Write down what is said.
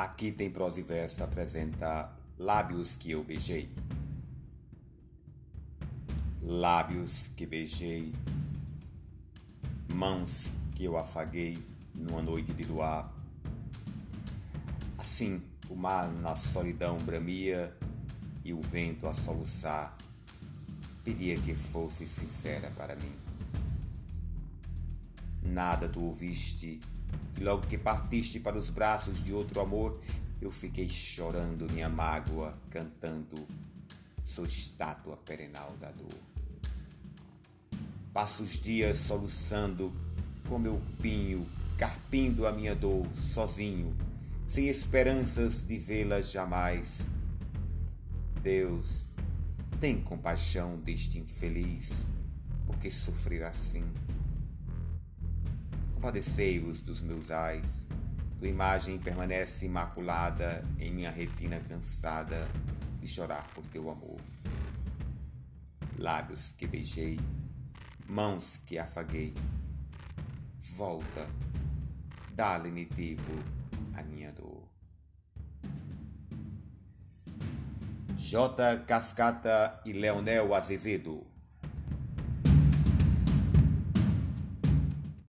Aqui tem prosa e verso apresenta Lábios que eu beijei. Lábios que beijei, mãos que eu afaguei numa noite de luar. Assim, o mar na solidão bramia e o vento a soluçar. Pedia que fosse sincera para mim. Nada tu ouviste e logo que partiste para os braços de outro amor, eu fiquei chorando minha mágoa, cantando, sou estátua perenal da dor. Passo os dias soluçando com meu pinho, carpindo a minha dor, sozinho, sem esperanças de vê-la jamais. Deus, tem compaixão deste infeliz, porque sofrer assim Compadecei-vos dos meus ais. Tua imagem permanece imaculada em minha retina cansada de chorar por teu amor. Lábios que beijei, mãos que afaguei. Volta, dá lenitivo a minha dor. J. Cascata e Leonel Azevedo